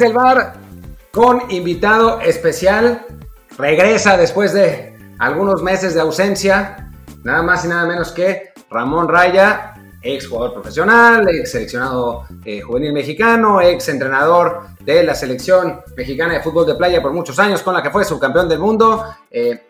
el bar con invitado especial. Regresa después de algunos meses de ausencia, nada más y nada menos que Ramón Raya, ex jugador profesional, ex seleccionado eh, juvenil mexicano, ex entrenador de la selección mexicana de fútbol de playa por muchos años, con la que fue subcampeón del mundo, eh,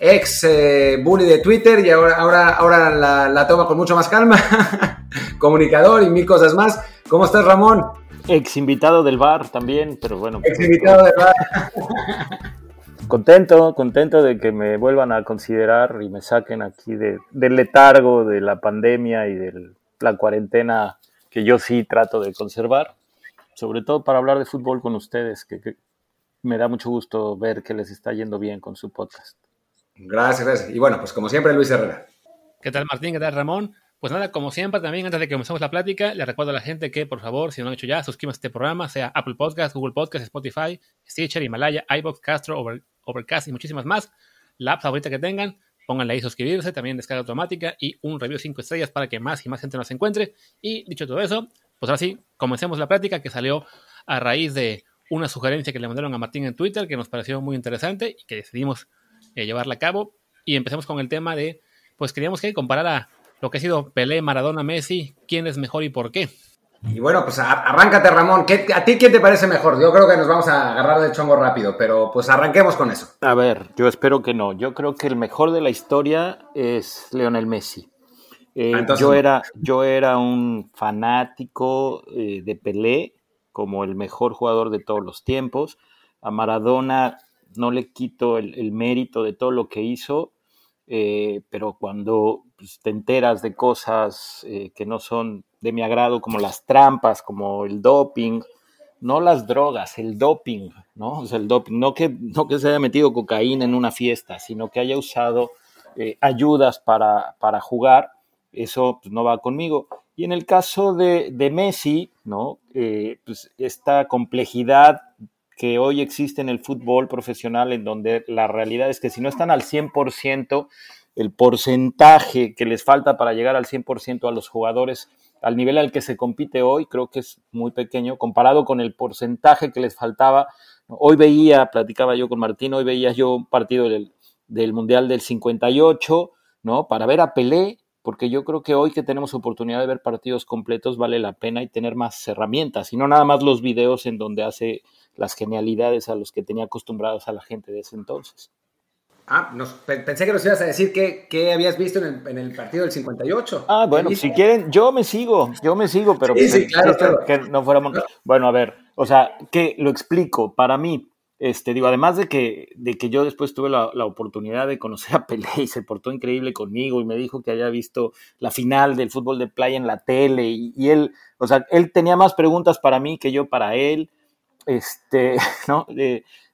ex eh, bully de Twitter y ahora, ahora, ahora la, la toma con mucho más calma, comunicador y mil cosas más. ¿Cómo estás, Ramón? Ex invitado del bar también, pero bueno. Ex invitado del bar. contento, contento de que me vuelvan a considerar y me saquen aquí de, del letargo de la pandemia y de la cuarentena que yo sí trato de conservar, sobre todo para hablar de fútbol con ustedes, que, que me da mucho gusto ver que les está yendo bien con su podcast. Gracias, gracias. Y bueno, pues como siempre, Luis Herrera. ¿Qué tal, Martín? ¿Qué tal, Ramón? Pues nada, como siempre, también antes de que comencemos la plática, le recuerdo a la gente que, por favor, si no lo han hecho ya, suscríbanse este programa, sea Apple Podcast, Google Podcast, Spotify, Stitcher, Himalaya, iBox, Castro, Over, Overcast y muchísimas más. La app favorita que tengan, pónganle ahí suscribirse, también descarga automática y un review 5 estrellas para que más y más gente nos encuentre. Y dicho todo eso, pues ahora sí, comencemos la plática que salió a raíz de una sugerencia que le mandaron a Martín en Twitter que nos pareció muy interesante y que decidimos eh, llevarla a cabo. Y empecemos con el tema de, pues queríamos que comparara lo que ha sido Pelé, Maradona, Messi, quién es mejor y por qué. Y bueno, pues arráncate, Ramón. ¿Qué, ¿A ti quién te parece mejor? Yo creo que nos vamos a agarrar del chongo rápido, pero pues arranquemos con eso. A ver, yo espero que no. Yo creo que el mejor de la historia es Leonel Messi. Eh, ah, Entonces, yo, era, yo era un fanático eh, de Pelé como el mejor jugador de todos los tiempos. A Maradona no le quito el, el mérito de todo lo que hizo, eh, pero cuando pues, te enteras de cosas eh, que no son de mi agrado, como las trampas, como el doping, no las drogas, el doping, ¿no? El doping, no que, no que se haya metido cocaína en una fiesta, sino que haya usado eh, ayudas para, para, jugar, eso pues, no va conmigo. Y en el caso de, de Messi, ¿no? Pues esta complejidad que hoy existe en el fútbol profesional, en donde la realidad es que si no están al 100%, el porcentaje que les falta para llegar al 100% a los jugadores al nivel al que se compite hoy, creo que es muy pequeño, comparado con el porcentaje que les faltaba. Hoy veía, platicaba yo con Martín, hoy veía yo un partido del, del Mundial del 58, ¿no? Para ver a Pelé, porque yo creo que hoy que tenemos oportunidad de ver partidos completos vale la pena y tener más herramientas, y no nada más los videos en donde hace las genialidades a los que tenía acostumbrados a la gente de ese entonces. Ah, nos, pensé que nos ibas a decir qué, habías visto en el, en el, partido del 58. Ah, bueno, si quieren, yo me sigo, yo me sigo, pero sí, sí, claro, claro. que no fuéramos... Bueno, a ver, o sea, que lo explico, para mí, este, digo, además de que, de que yo después tuve la, la, oportunidad de conocer a Pelé y se portó increíble conmigo y me dijo que había visto la final del fútbol de playa en la tele y, y él, o sea, él tenía más preguntas para mí que yo para él, este, ¿no?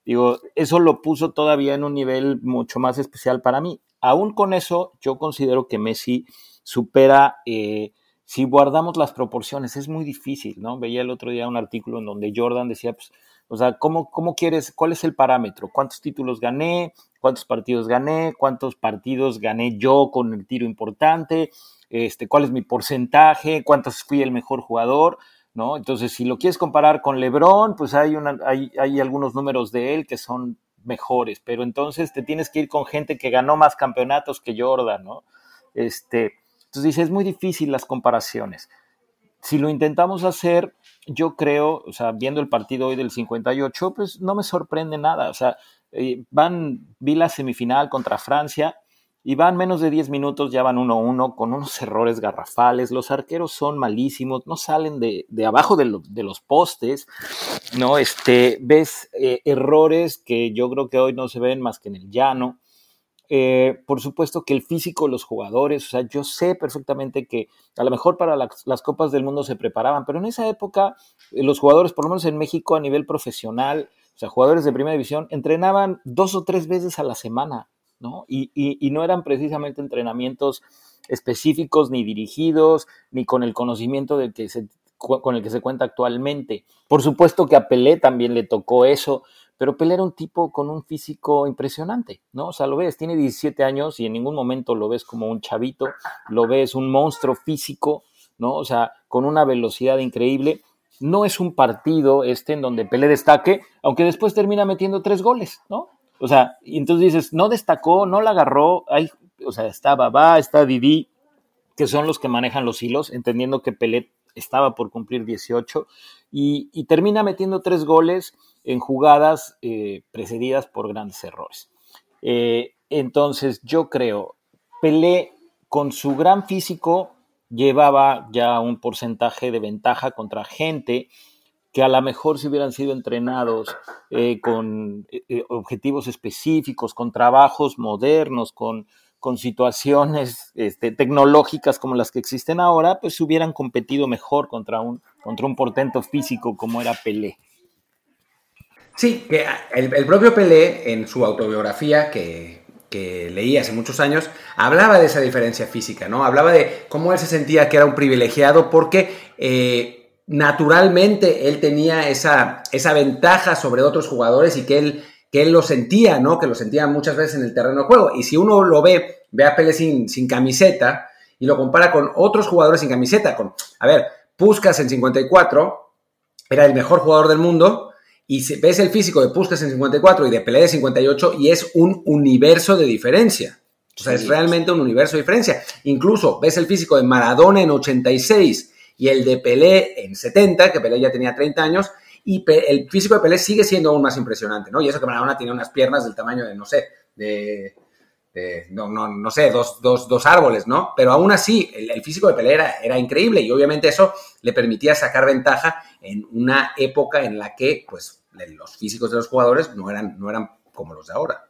Digo, eso lo puso todavía en un nivel mucho más especial para mí. Aún con eso, yo considero que Messi supera, eh, si guardamos las proporciones, es muy difícil, ¿no? Veía el otro día un artículo en donde Jordan decía, pues, o sea, ¿cómo, ¿cómo quieres, cuál es el parámetro? ¿Cuántos títulos gané? ¿Cuántos partidos gané? ¿Cuántos partidos gané yo con el tiro importante? Este, ¿Cuál es mi porcentaje? ¿Cuántos fui el mejor jugador? ¿No? Entonces, si lo quieres comparar con LeBron, pues hay, una, hay, hay algunos números de él que son mejores, pero entonces te tienes que ir con gente que ganó más campeonatos que Jordan, ¿no? Este, entonces dice, es muy difícil las comparaciones. Si lo intentamos hacer, yo creo, o sea, viendo el partido hoy del 58, pues no me sorprende nada. O sea, eh, van, vi la semifinal contra Francia y van menos de 10 minutos, ya van 1-1 con unos errores garrafales. Los arqueros son malísimos, no salen de, abajo de, lo, de, los postes, ¿no? Este, ves eh, errores que yo creo que hoy no se ven más que en el llano. Eh, por supuesto que el físico los jugadores, o sea, yo sé perfectamente que a lo mejor para la, las Copas del Mundo se preparaban, pero en esa época eh, los jugadores, por lo menos en México a nivel profesional, o sea, jugadores de primera división, entrenaban dos o tres veces a la semana. ¿No? Y, y, no eran precisamente entrenamientos específicos ni dirigidos, ni con el conocimiento del que se, con el que se cuenta actualmente. Por supuesto que a Pelé también le tocó eso, pero Pelé era un tipo con un físico impresionante, ¿no? O sea, lo ves, tiene 17 años y en ningún momento lo ves como un chavito, lo ves un monstruo físico, ¿no? O sea, con una velocidad increíble no es un partido este en donde Pelé destaque, aunque después termina metiendo tres goles, ¿no? O sea, y entonces dices, no destacó, no la agarró, hay, o sea, está Babá, está Didi, que son los que manejan los hilos, entendiendo que Pelé estaba por cumplir 18, y, termina metiendo tres goles en jugadas eh, precedidas por grandes errores. Eh, entonces, yo creo, Pelé con su gran físico llevaba ya un porcentaje de ventaja contra gente que a lo mejor si hubieran sido entrenados eh, con objetivos específicos, con trabajos modernos, con, con situaciones este, tecnológicas como las que existen ahora, pues hubieran competido mejor contra un, contra un portento físico como era Pelé. Sí, que el, propio Pelé en su autobiografía que, que, leí hace muchos años, hablaba de esa diferencia física, ¿no? Hablaba de cómo él se sentía que era un privilegiado porque eh, naturalmente él tenía esa, esa ventaja sobre otros jugadores y que él que él lo sentía, ¿no? Que lo sentía muchas veces en el terreno de juego. Y si uno lo ve, ve a Pele sin, sin camiseta y lo compara con otros jugadores sin camiseta, con, a ver, Puskas en 54 era el mejor jugador del mundo y ves el físico de Puskas en 54 y de Pelé de 58 y es un universo de diferencia. O sea, es realmente un universo de diferencia. Incluso ves el físico de Maradona en 86 y el de Pelé en 70, que Pelé ya tenía 30 años, y el físico de Pelé sigue siendo aún más impresionante, ¿no? Y eso que Maradona tiene unas piernas del tamaño de, no sé, de, no, no, no, sé, dos, dos, dos, árboles, ¿no? Pero aún así, el, físico de Pelé era, increíble y obviamente eso le permitía sacar ventaja en una época en la que, pues, los físicos de los jugadores no eran, no eran como los de ahora.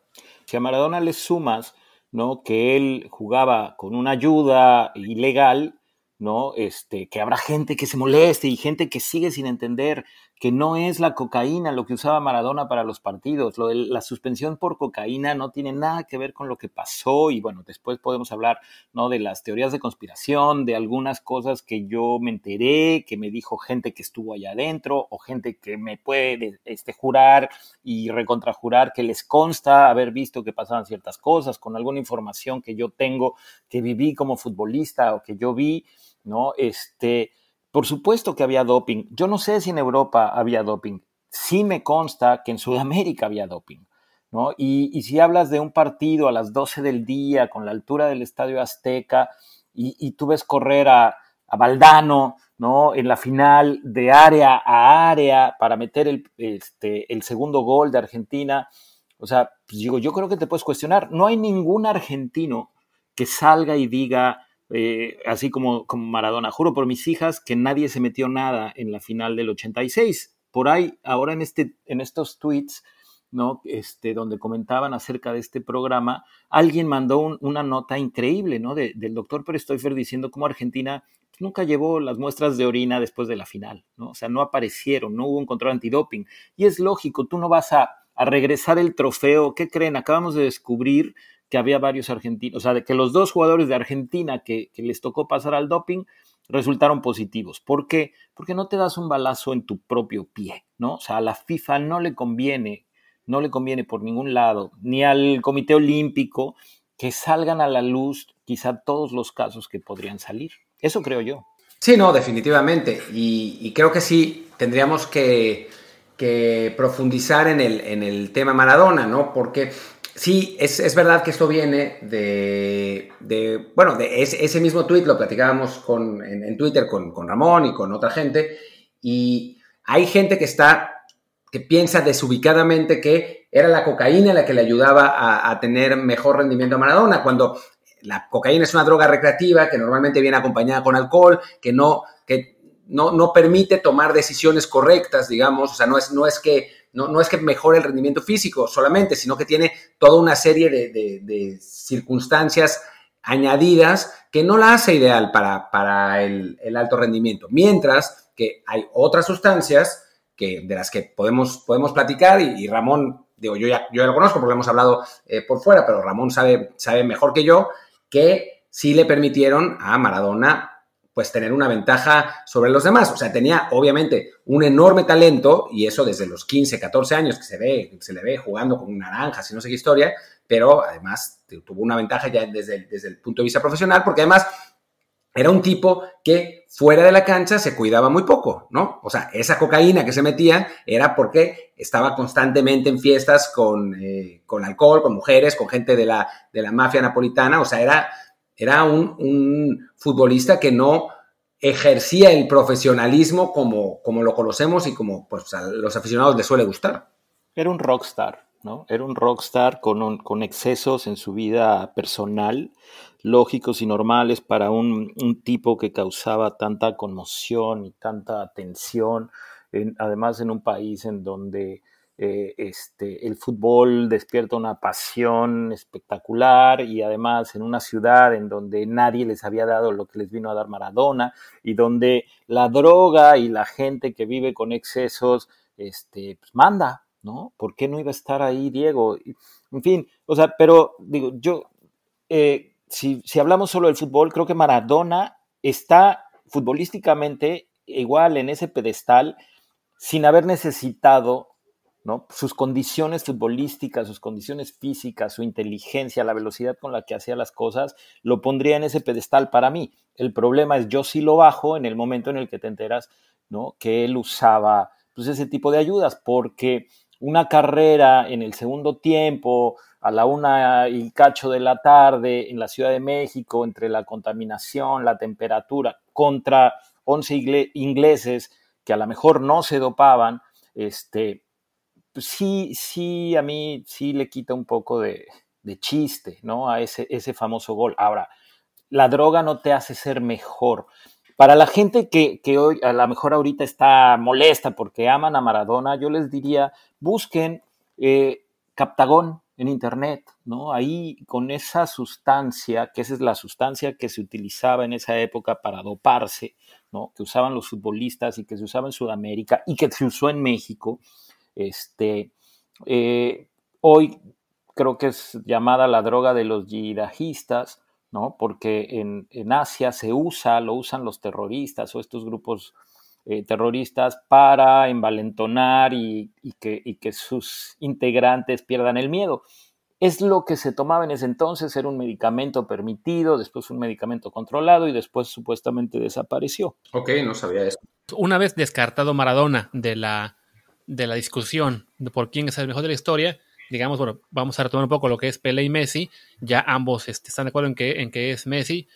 Si a Maradona le sumas, ¿no? Que él jugaba con una ayuda ilegal, ¿no? Este, que habrá gente que se moleste y gente que sigue sin entender que no es la cocaína lo que usaba Maradona para los partidos. Lo de la suspensión por cocaína no tiene nada que ver con lo que pasó y bueno, después podemos hablar ¿no? de las teorías de conspiración, de algunas cosas que yo me enteré, que me dijo gente que estuvo allá adentro o gente que me puede este, jurar y recontrajurar que les consta haber visto que pasaban ciertas cosas con alguna información que yo tengo, que viví como futbolista o que yo vi, ¿no? Este, por supuesto que había doping. Yo no sé si en Europa había doping. Sí me consta que en Sudamérica había doping. ¿no? Y, si hablas de un partido a las 12 del día con la altura del Estadio Azteca y, tú ves correr a, a, Valdano ¿no? en la final de área a área para meter el, este, segundo gol de Argentina, o sea, pues digo, yo creo que te puedes cuestionar. No hay ningún argentino que salga y diga, eh, así como, como Maradona. Juro por mis hijas que nadie se metió nada en la final del 86. Por ahí, ahora en, este, en estos tweets, ¿no? Este, donde comentaban acerca de este programa, alguien mandó una nota increíble, ¿no? del doctor Perestoifer diciendo cómo Argentina nunca llevó las muestras de orina después de la final, ¿no? O sea, no aparecieron, no hubo un control antidoping. Y es lógico, tú no vas a, a regresar el trofeo. ¿Qué creen? Acabamos de descubrir que había varios argentinos, o sea, de que los dos jugadores de Argentina que, les tocó pasar al doping resultaron positivos. ¿Por qué? Porque no te das un balazo en tu propio pie, ¿no? O sea, a la FIFA no le conviene, no le conviene por ningún lado, ni al Comité Olímpico, que salgan a la luz quizá todos los casos que podrían salir. Eso creo yo. Sí, no, definitivamente. Y, creo que sí, tendríamos que, profundizar en el, en el tema Maradona, ¿no? Porque Sí, es, verdad que esto viene de, bueno, de ese, mismo tweet, lo platicábamos con, en, Twitter con, Ramón y con otra gente, y hay gente que está, que piensa desubicadamente que era la cocaína la que le ayudaba a, tener mejor rendimiento a Maradona, cuando la cocaína es una droga recreativa que normalmente viene acompañada con alcohol, que no, que no, no permite tomar decisiones correctas, digamos, o sea, no es, no es que no, es que mejore el rendimiento físico solamente, sino que tiene toda una serie de, circunstancias añadidas que no la hace ideal para, el, alto rendimiento. Mientras que hay otras sustancias que, de las que podemos, podemos platicar y, Ramón, digo, yo ya, yo lo conozco porque hemos hablado eh, por fuera, pero Ramón sabe, sabe mejor que yo que sí le permitieron a Maradona pues tener una ventaja sobre los demás. O sea, tenía obviamente un enorme talento y eso desde los 15, 14 años que se ve, se le ve jugando con naranjas y no sé qué historia, pero además tuvo una ventaja ya desde el, desde el punto de vista profesional porque además era un tipo que fuera de la cancha se cuidaba muy poco, ¿no? O sea, esa cocaína que se metía era porque estaba constantemente en fiestas con, eh, con alcohol, con mujeres, con gente de la, de la mafia napolitana, o sea, era, era un, un futbolista que no ejercía el profesionalismo como, como lo conocemos y como pues, a los aficionados les suele gustar. Era un rockstar, ¿no? Era un rockstar con, con excesos en su vida personal, lógicos y normales para un, tipo que causaba tanta conmoción y tanta tensión, además en un país en donde eh, este, el fútbol despierta una pasión espectacular y además en una ciudad en donde nadie les había dado lo que les vino a dar Maradona y donde la droga y la gente que vive con excesos este, pues manda, ¿no? ¿Por qué no iba a estar ahí Diego? En fin, o sea, pero digo, yo eh, si, hablamos solo del fútbol, creo que Maradona está futbolísticamente igual en ese pedestal sin haber necesitado ¿no? sus condiciones futbolísticas, sus condiciones físicas, su inteligencia, la velocidad con la que hacía las cosas, lo pondría en ese pedestal para mí. El problema es yo sí lo bajo en el momento en el que te enteras ¿no? que él usaba pues, ese tipo de ayudas, porque una carrera en el segundo tiempo, a la una y cacho de la tarde en la Ciudad de México, entre la contaminación, la temperatura, contra 11 ingleses que a lo mejor no se dopaban, este, pues sí, sí, a mí sí le quita un poco de, chiste, ¿no? A ese, ese famoso gol. Ahora, la droga no te hace ser mejor. Para la gente que, hoy a lo mejor ahorita está molesta porque aman a Maradona, yo les diría, busquen eh, Captagón, en Internet, ¿no? Ahí con esa sustancia, que esa es la sustancia que se utilizaba en esa época para doparse, ¿no? Que usaban los futbolistas y que se usaba en Sudamérica y que se usó en México, este, eh, hoy creo que es llamada la droga de los yihadistas, ¿no? Porque en, en Asia se usa, lo usan los terroristas o estos grupos eh, terroristas para envalentonar y, que, que sus integrantes pierdan el miedo. Es lo que se tomaba en ese entonces, era un medicamento permitido, después un medicamento controlado y después supuestamente desapareció. Ok, no sabía eso. Una vez descartado Maradona de la, de la discusión de por quién es el mejor de la historia, digamos, bueno, vamos a retomar un poco lo que es Pele y Messi, ya ambos este, están de acuerdo en que, en que es Messi,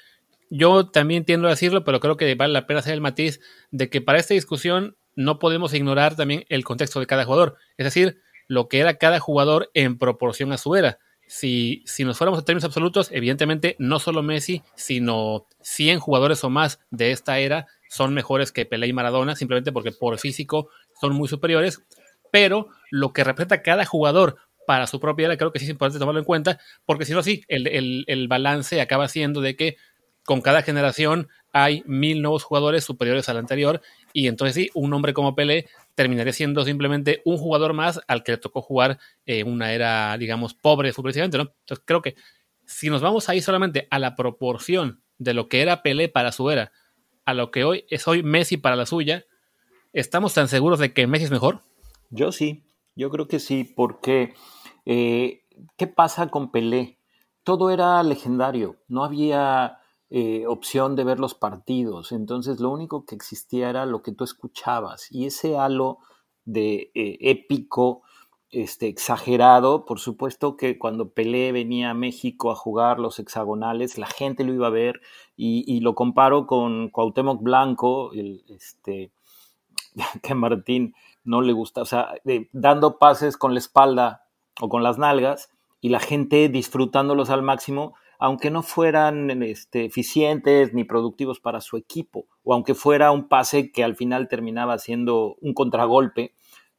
yo también tiendo a decirlo, pero creo que vale la pena hacer el matiz de que para esta discusión no podemos ignorar también el contexto de cada jugador, es decir, lo que era cada jugador en proporción a su era. Si, si nos fuéramos a términos absolutos, evidentemente no solo Messi, sino 100 jugadores o más de esta era son mejores que Pelé y Maradona, simplemente porque por físico son muy superiores, pero lo que representa cada jugador para su propia era, creo que sí es importante tomarlo en cuenta, porque si no, sí, el, el balance acaba siendo de que con cada generación hay mil nuevos jugadores superiores al anterior y entonces sí, un hombre como Pelé terminaría siendo simplemente un jugador más al que le tocó jugar en una era, digamos, pobre futbolísticamente, ¿no? Entonces creo que si nos vamos ahí solamente a la proporción de lo que era Pelé para su era, a lo que hoy es hoy Messi para la suya, ¿estamos tan seguros de que Messi es mejor? Yo sí, yo creo que sí, porque eh, ¿qué pasa con Pelé? Todo era legendario, no había eh, opción de ver los partidos. Entonces lo único que existía era lo que tú escuchabas y ese halo de eh, épico, este, exagerado, por supuesto que cuando Pelé venía a México a jugar los hexagonales, la gente lo iba a ver y, lo comparo con Cuauhtémoc Blanco, el, este, que a Martín no le gusta, o sea, dando pases con la espalda o con las nalgas y la gente disfrutándolos al máximo aunque no fueran este, eficientes ni productivos para su equipo, o aunque fuera un pase que al final terminaba siendo un contragolpe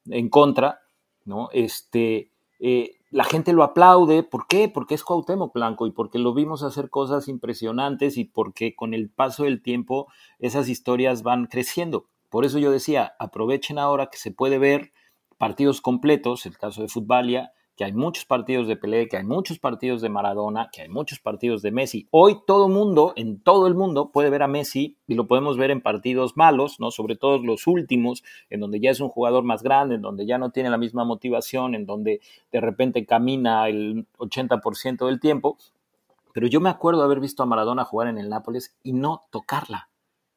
en contra, ¿no? Este, eh, la gente lo aplaude, ¿por qué? Porque es Cuauhtémoc Blanco y porque lo vimos hacer cosas impresionantes y porque con el paso del tiempo esas historias van creciendo. Por eso yo decía, aprovechen ahora que se puede ver partidos completos, el caso de Futbalia, que hay muchos partidos de Pelé, que hay muchos partidos de Maradona, que hay muchos partidos de Messi. Hoy todo mundo, en todo el mundo, puede ver a Messi y lo podemos ver en partidos malos, ¿no? Sobre todo los últimos, en donde ya es un jugador más grande, en donde ya no tiene la misma motivación, en donde de repente camina el 80% del tiempo. pero yo me acuerdo haber visto a Maradona jugar en el Nápoles y no tocarla,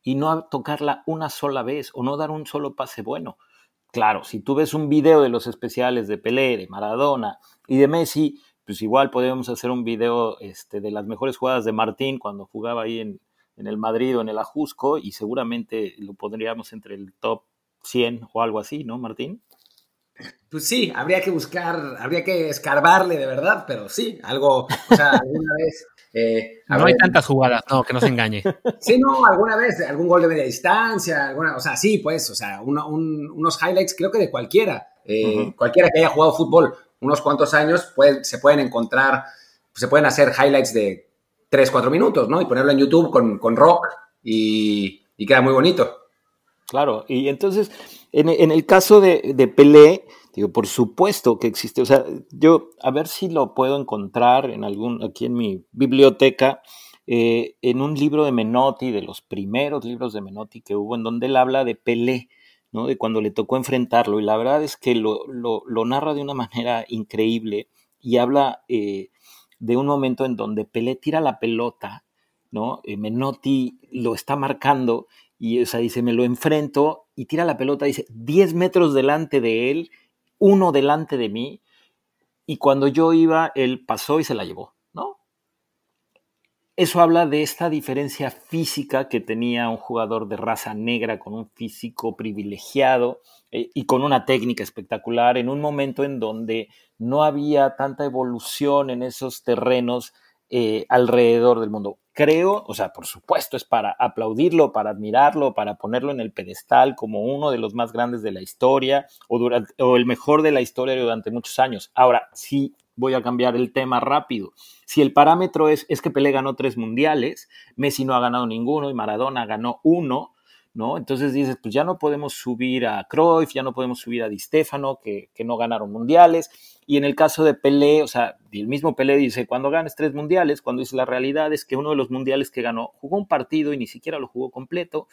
y no tocarla una sola vez, o no dar un solo pase bueno. Claro, si tú ves un video de los especiales de Pelé, de Maradona y de Messi, pues igual podemos hacer un video este, de las mejores jugadas de Martín cuando jugaba ahí en, en el Madrid o en el Ajusco y seguramente lo pondríamos entre el top 100 o algo así, ¿no, Martín? Pues sí, habría que buscar, habría que escarbarle de verdad, pero sí, algo, o sea, alguna vez. Eh, no hay tantas jugadas, no, que no se engañe. Sí, no, alguna vez, algún gol de media distancia, alguna, o sea, sí, pues, o sea, unos highlights, creo que de cualquiera, eh, cualquiera que haya jugado fútbol unos cuantos años, se pueden encontrar, se pueden hacer highlights de 3, 4 minutos, ¿no? Y ponerlo en YouTube con, con rock y, y queda muy bonito. Claro, y entonces, en, el caso de, de, Pelé, digo, por supuesto que existe, o sea, yo a ver si lo puedo encontrar en algún, aquí en mi biblioteca, eh, en un libro de Menotti, de los primeros libros de Menotti que hubo, en donde él habla de Pelé, ¿no? De cuando le tocó enfrentarlo, y la verdad es que lo, lo, lo narra de una manera increíble y habla eh, de un momento en donde Pelé tira la pelota, ¿no? Eh, Menotti lo está marcando y o sea, dice, me lo enfrento y tira la pelota, dice, 10 metros delante de él, uno delante de mí, y cuando yo iba, él pasó y se la llevó, ¿no? Eso habla de esta diferencia física que tenía un jugador de raza negra con un físico privilegiado eh, y con una técnica espectacular en un momento en donde no había tanta evolución en esos terrenos eh, alrededor del mundo. Creo, o sea, por supuesto, es para aplaudirlo, para admirarlo, para ponerlo en el pedestal como uno de los más grandes de la historia o, durante, o el mejor de la historia durante muchos años. Ahora, sí voy a cambiar el tema rápido. Si el parámetro es, es que Pelé ganó tres mundiales, Messi no ha ganado ninguno y Maradona ganó uno, ¿no? Entonces dices, pues ya no podemos subir a Cruyff, ya no podemos subir a Di Stefano, que, que no ganaron mundiales. Y en el caso de Pelé, o sea, el mismo Pelé dice, cuando ganes tres mundiales, cuando dice la realidad es que uno de los mundiales que ganó jugó un partido y ni siquiera lo jugó completo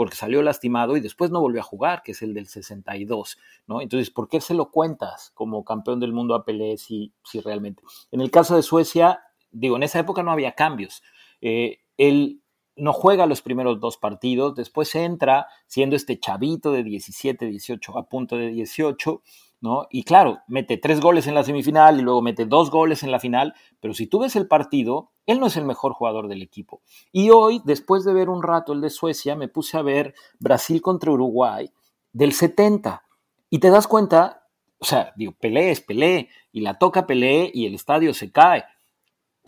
porque salió lastimado y después no volvió a jugar, que es el del 62, ¿no? Entonces, ¿por qué se lo cuentas como campeón del mundo a Pelé si, si realmente? En el caso de Suecia, digo, en esa época no había cambios. Eh, él no juega los primeros dos partidos, después entra siendo este chavito de 17, 18, a punto de 18, ¿no? Y claro, mete tres goles en la semifinal y luego mete dos goles en la final, pero si tú ves el partido, él no es el mejor jugador del equipo. Y hoy, después de ver un rato el de Suecia, me puse a ver Brasil contra Uruguay del 70 y te das cuenta, o sea, digo, Pelé es Pelé y la toca Pelé y el estadio se cae.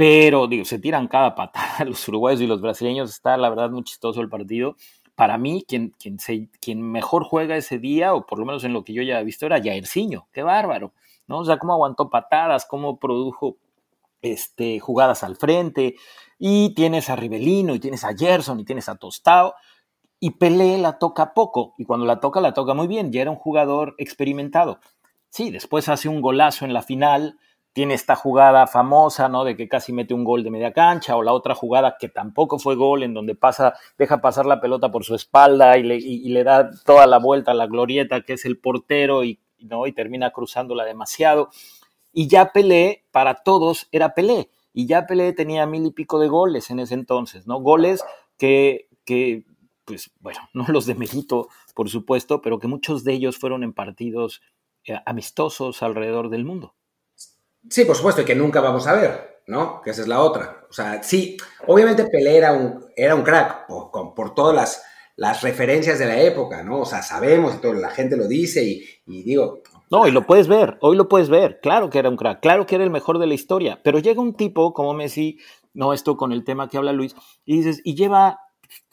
Pero, digo, se tiran cada patada los uruguayos y los brasileños. Está, la verdad, muy chistoso el partido para mí, quien, quien, mejor juega ese día, o por lo menos en lo que yo ya he visto, era Jairzinho. Qué bárbaro, ¿no? O sea, cómo aguantó patadas, cómo produjo este, jugadas al frente. Y tienes a Rivelino, y tienes a Gerson, y tienes a Tostao. Y Pelé la toca poco, y cuando la toca, la toca muy bien. Ya era un jugador experimentado. Sí, después hace un golazo en la final, tiene esta jugada famosa, ¿no? De que casi mete un gol de media cancha, o la otra jugada que tampoco fue gol, en donde pasa, deja pasar la pelota por su espalda y le, y, le da toda la vuelta a la glorieta, que es el portero, y, ¿no? y termina cruzándola demasiado. Y ya Pelé, para todos, era Pelé. Y ya Pelé tenía mil y pico de goles en ese entonces, ¿no? Goles que, que pues, bueno, no los de mérito, por supuesto, pero que muchos de ellos fueron en partidos eh, amistosos alrededor del mundo. Sí, por supuesto, y que nunca vamos a ver, ¿no? Que esa es la otra. O sea, sí, obviamente Pelé era un, era un crack por, por todas las, las, referencias de la época, ¿no? O sea, sabemos todo, la gente lo dice y, y digo... No, y lo puedes ver, hoy lo puedes ver, claro que era un crack, claro que era el mejor de la historia, pero llega un tipo como Messi, no esto con el tema que habla Luis, y dices, y lleva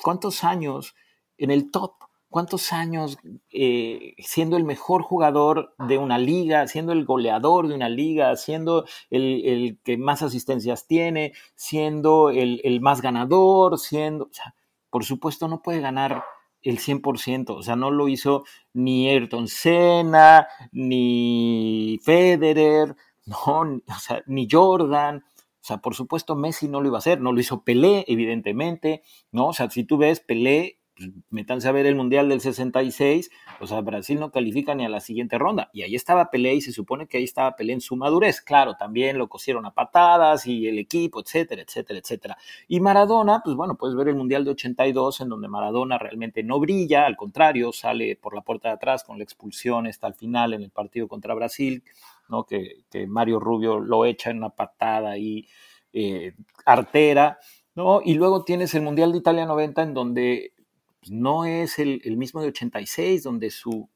cuántos años en el top, cuántos años eh, siendo el mejor jugador de una liga, siendo el goleador de una liga, siendo el, que más asistencias tiene, siendo el, más ganador, siendo, o sea, por supuesto no puede ganar el 100%, o sea, no lo hizo ni Ayrton Senna, ni Federer, no, o sea, ni Jordan, o sea, por supuesto Messi no lo iba a hacer, no lo hizo Pelé, evidentemente, ¿no? O sea, si tú ves, Pelé pues, métanse a ver el Mundial del 66, o sea, Brasil no califica ni a la siguiente ronda. Y ahí estaba Pelé y se supone que ahí estaba Pelé en su madurez. Claro, también lo cosieron a patadas y el equipo, etcétera, etcétera, etcétera. Y Maradona, pues bueno, puedes ver el Mundial de 82 en donde Maradona realmente no brilla, al contrario, sale por la puerta de atrás con la expulsión hasta el final en el partido contra Brasil, ¿no? Que, Mario Rubio lo echa en una patada y eh, artera. ¿no? Y luego tienes el Mundial de Italia 90 en donde pues, no es el, mismo de 86, donde su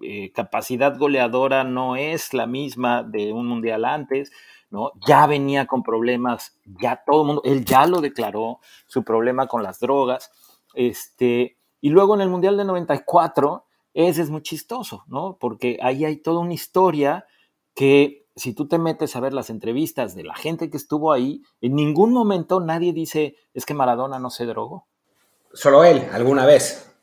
eh, capacidad goleadora no es la misma de un Mundial antes, ¿no? Ya venía con problemas, ya todo el mundo, él ya lo declaró, su problema con las drogas, este, y luego en el Mundial de 94, ese es muy chistoso, ¿no? Porque ahí hay toda una historia que si tú te metes a ver las entrevistas de la gente que estuvo ahí, en ningún momento nadie dice, es que Maradona no se drogó. Solo él, alguna vez.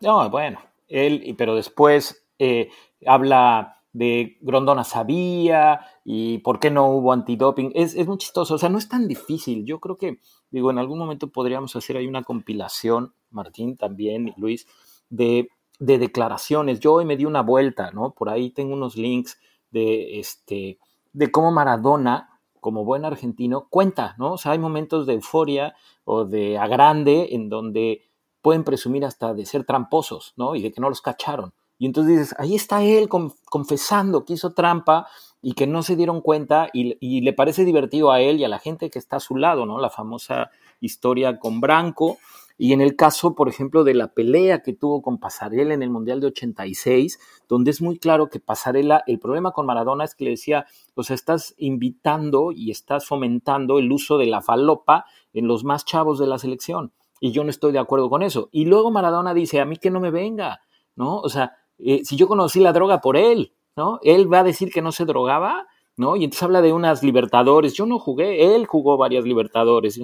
No, bueno, él, pero después eh, habla de Grondona sabía y por qué no hubo antidoping. Es, es muy chistoso, o sea, no es tan difícil. Yo creo que, digo, en algún momento podríamos hacer ahí una compilación, Martín también, Luis, de, de declaraciones. Yo hoy me di una vuelta, ¿no? Por ahí tengo unos links de, este, de cómo Maradona, como buen argentino, cuenta, ¿no? O sea, hay momentos de euforia o de agrande en donde pueden presumir hasta de ser tramposos, ¿no? Y de que no los cacharon. Y entonces dices, ahí está él confesando que hizo trampa y que no se dieron cuenta y, y, le parece divertido a él y a la gente que está a su lado, ¿no? La famosa historia con Branco, y en el caso, por ejemplo, de la pelea que tuvo con Pasarela en el Mundial de 86, donde es muy claro que Pasarela, el problema con Maradona es que le decía, o sea, estás invitando y estás fomentando el uso de la falopa en los más chavos de la selección. Y yo no estoy de acuerdo con eso. Y luego Maradona dice, a mí que no me venga, ¿no? O sea, eh, si yo conocí la droga por él, ¿no? Él va a decir que no se drogaba, ¿no? Y entonces habla de unas libertadores. Yo no jugué, él jugó varias libertadores.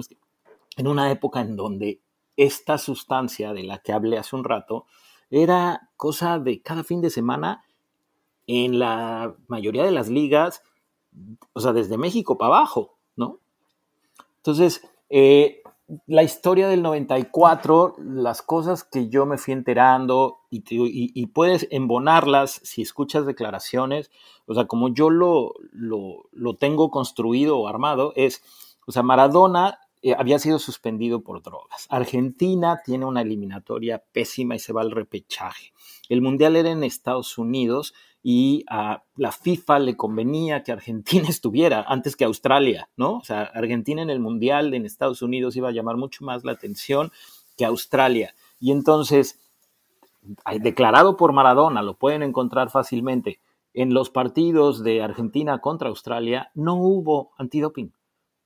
En una época en donde esta sustancia de la que hablé hace un rato era cosa de cada fin de semana en la mayoría de las ligas, o sea, desde México para abajo, ¿no? Entonces, eh, la historia del 94, las cosas que yo me fui enterando y, y, puedes embonarlas si escuchas declaraciones, o sea, como yo lo, lo, lo tengo construido o armado, es, o sea, Maradona eh, había sido suspendido por drogas. Argentina tiene una eliminatoria pésima y se va al repechaje. El mundial era en Estados Unidos y a la FIFA le convenía que Argentina estuviera antes que Australia, ¿no? O sea, Argentina en el mundial en Estados Unidos iba a llamar mucho más la atención que Australia. Y entonces, declarado por Maradona, lo pueden encontrar fácilmente, en los partidos de Argentina contra Australia no hubo antidoping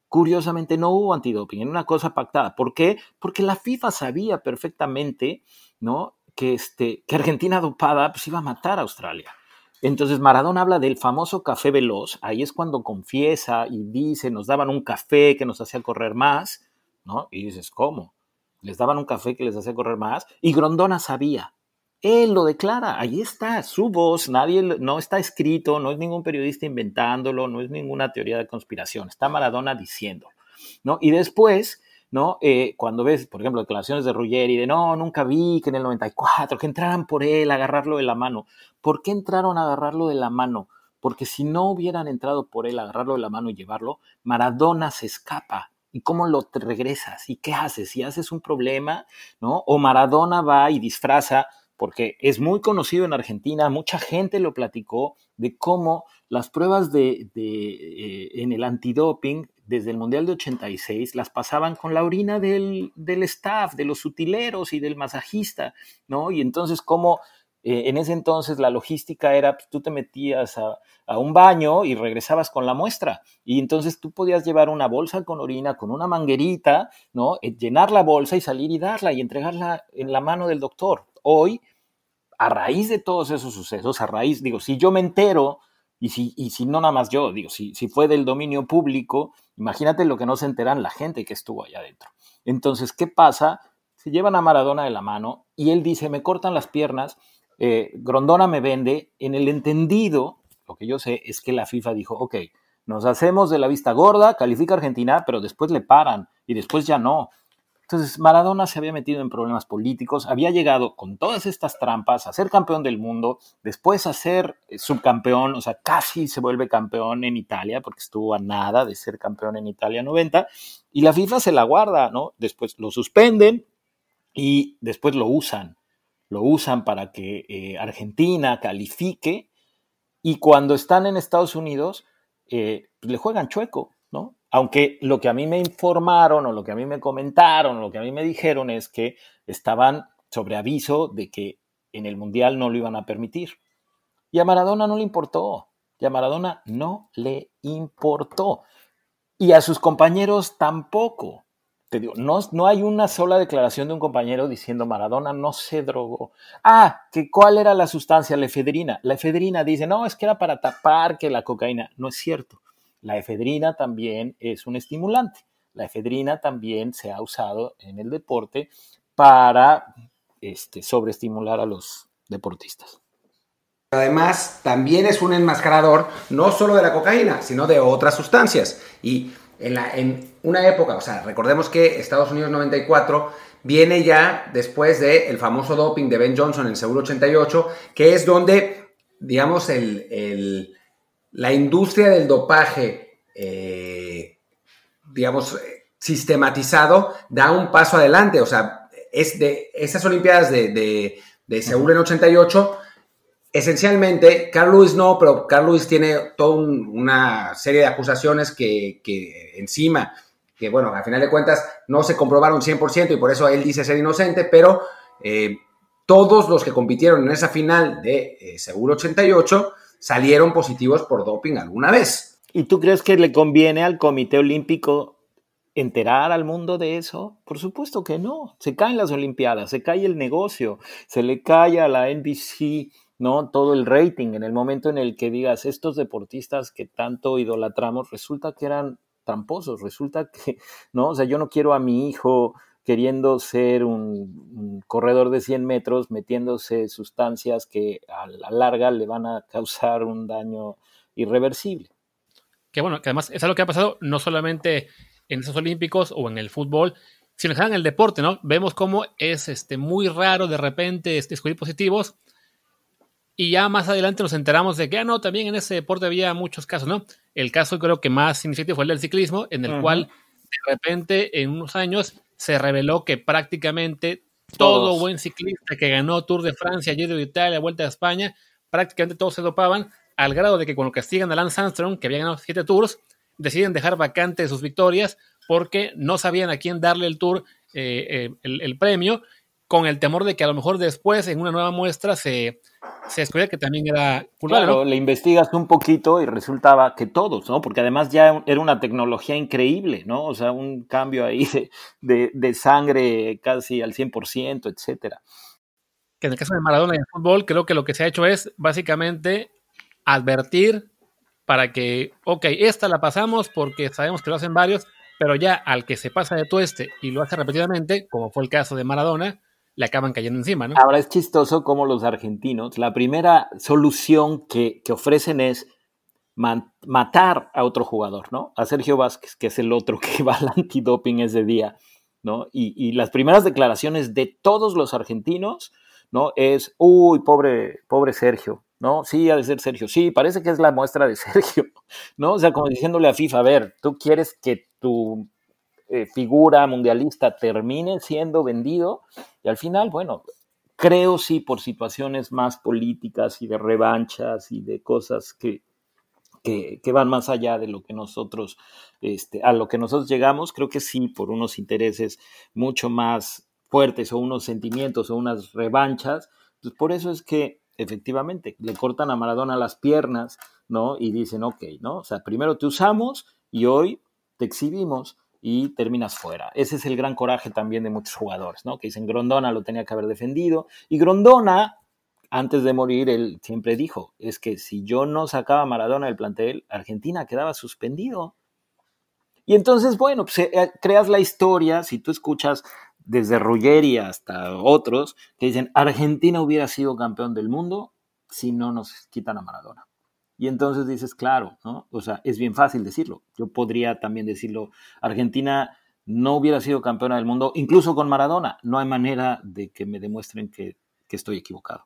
Curiosamente no hubo antidoping, en una cosa pactada. ¿Por qué? Porque la FIFA sabía perfectamente, ¿no? Que, este, que Argentina dopada pues, iba a matar a Australia. Entonces Maradona habla del famoso café veloz, ahí es cuando confiesa y dice, nos daban un café que nos hacía correr más, ¿no? Y dices, ¿cómo? Les daban un café que les hacía correr más y Grondona sabía, él lo declara, ahí está, su voz, nadie, no está escrito, no es ningún periodista inventándolo, no es ninguna teoría de conspiración, está Maradona diciendo, ¿no? Y después, ¿no? Eh, cuando ves, por ejemplo, declaraciones de Ruggeri de no, nunca vi que en el 94, que entraran por él, agarrarlo de la mano. ¿Por qué entraron a agarrarlo de la mano? Porque si no hubieran entrado por él, agarrarlo de la mano y llevarlo, Maradona se escapa. ¿Y cómo lo regresas? ¿Y qué haces? Si haces un problema, ¿no? O Maradona va y disfraza porque es muy conocido en Argentina, mucha gente lo platicó, de cómo las pruebas de, eh, en el antidoping desde el Mundial de 86 las pasaban con la orina del, staff, de los utileros y del masajista, ¿no? Y entonces cómo eh, en ese entonces la logística era, pues, tú te metías a, a, un baño y regresabas con la muestra. Y entonces tú podías llevar una bolsa con orina, con una manguerita, ¿no? Eh, llenar la bolsa y salir y darla y entregarla en la mano del doctor hoy, a raíz de todos esos sucesos, a raíz, digo, si yo me entero, y si, y si no nada más yo, digo, si, si fue del dominio público, imagínate lo que no se enteran la gente que estuvo allá adentro. Entonces, ¿qué pasa? Se llevan a Maradona de la mano y él dice, me cortan las piernas, eh, Grondona me vende, en el entendido, lo que yo sé es que la FIFA dijo, ok, nos hacemos de la vista gorda, califica Argentina, pero después le paran y después ya no. Entonces, Maradona se había metido en problemas políticos, había llegado con todas estas trampas a ser campeón del mundo, después a ser eh, subcampeón, o sea, casi se vuelve campeón en Italia, porque estuvo a nada de ser campeón en Italia 90, y la FIFA se la guarda, ¿no? Después lo suspenden y después lo usan, lo usan para que eh, Argentina califique, y cuando están en Estados Unidos, eh, le juegan chueco. Aunque lo que a mí me informaron o lo que a mí me comentaron o lo que a mí me dijeron es que estaban sobre aviso de que en el Mundial no lo iban a permitir. Y a Maradona no le importó. Y a Maradona no le importó. Y a sus compañeros tampoco. Te no hay una sola declaración de un compañero diciendo Maradona no se drogó. Ah, que cuál era la sustancia, la efedrina. La efedrina dice, no, es que era para tapar que la cocaína. No es cierto. La efedrina también es un estimulante. La efedrina también se ha usado en el deporte para este, sobreestimular a los deportistas. Además, también es un enmascarador no solo de la cocaína, sino de otras sustancias. Y en, en una época, o sea, recordemos que Estados Unidos 94 viene ya después del famoso doping de Ben Johnson en el Seguro 88, que es donde, digamos, el la industria del dopaje, eh, digamos, sistematizado, da un paso adelante. O sea, es de esas Olimpiadas de, de, Seúl en 88, esencialmente, Carl Lewis no, pero Carl Lewis tiene toda una serie de acusaciones que, encima, que bueno, al final de cuentas no se comprobaron 100% y por eso él dice ser inocente, pero eh, todos los que compitieron en esa final de eh, Seúl 88 salieron positivos por doping alguna vez. ¿Y tú crees que le conviene al Comité Olímpico enterar al mundo de eso? Por supuesto que no. Se caen las Olimpiadas, se cae el negocio, se le cae a la NBC, ¿no? Todo el rating en el momento en el que digas estos deportistas que tanto idolatramos resulta que eran tramposos, resulta que, ¿no? O sea, yo no quiero a mi hijo queriendo ser un, corredor de 100 metros, metiéndose sustancias que a la larga le van a causar un daño irreversible. Que bueno, que además es algo que ha pasado no solamente en esos olímpicos o en el fútbol, sino en el deporte, ¿no? Vemos cómo es este, muy raro de repente este, descubrir positivos y ya más adelante nos enteramos de que, ah, no, también en ese deporte había muchos casos, ¿no? El caso creo que más significativo fue el del ciclismo, en el cual de repente en unos años se reveló que prácticamente todo buen ciclista que ganó Tour de Francia, Giro de Italia, Vuelta a España, prácticamente todos se dopaban, al grado de que cuando castigan a Lance Armstrong, que había ganado siete tours, deciden dejar vacantes sus victorias porque no sabían a quién darle el tour, eh, eh, el, premio, con el temor de que a lo mejor después en una nueva muestra se, se descubría que también era Claro, le investigas un poquito y resultaba que todos, ¿no? Porque además ya era una tecnología increíble, ¿no? O sea, un cambio ahí de, de, sangre casi al 100%, etcétera. Que en el caso de Maradona y el fútbol, creo que lo que se ha hecho es básicamente advertir para que, ok, esta la pasamos porque sabemos que lo hacen varios, pero ya al que se pasa de tueste y lo hace repetidamente, como fue el caso de Maradona, le acaban cayendo encima, ¿no? Ahora es chistoso como los argentinos, la primera solución que, ofrecen es matar a otro jugador, ¿no? A Sergio Vázquez, que es el otro que va al antidoping ese día, ¿no? Y, las primeras declaraciones de todos los argentinos, ¿no? Es, uy, pobre, pobre Sergio, ¿no? Sí, ha de ser Sergio, sí, parece que es la muestra de Sergio, ¿no? O sea, como diciéndole a FIFA, a ver, tú quieres que tu eh, figura mundialista termine siendo vendido y al final, bueno, creo sí por situaciones más políticas y de revanchas y de cosas que, que, van más allá de lo que nosotros, este, a lo que nosotros llegamos, creo que sí por unos intereses mucho más fuertes o unos sentimientos o unas revanchas, pues por eso es que efectivamente le cortan a Maradona las piernas, ¿no? Y dicen, ok, ¿no? O sea, primero te usamos y hoy te exhibimos y terminas fuera. Ese es el gran coraje también de muchos jugadores, ¿no? Que dicen Grondona lo tenía que haber defendido y Grondona antes de morir él siempre dijo, es que si yo no sacaba a Maradona del plantel, Argentina quedaba suspendido. Y entonces, bueno, pues, eh, creas la historia, si tú escuchas desde Ruggeri hasta otros que dicen, Argentina hubiera sido campeón del mundo si no nos quitan a Maradona. Y entonces dices, claro, ¿no? O sea, es bien fácil decirlo. Yo podría también decirlo, Argentina no hubiera sido campeona del mundo, incluso con Maradona. No hay manera de que me demuestren que, estoy equivocado.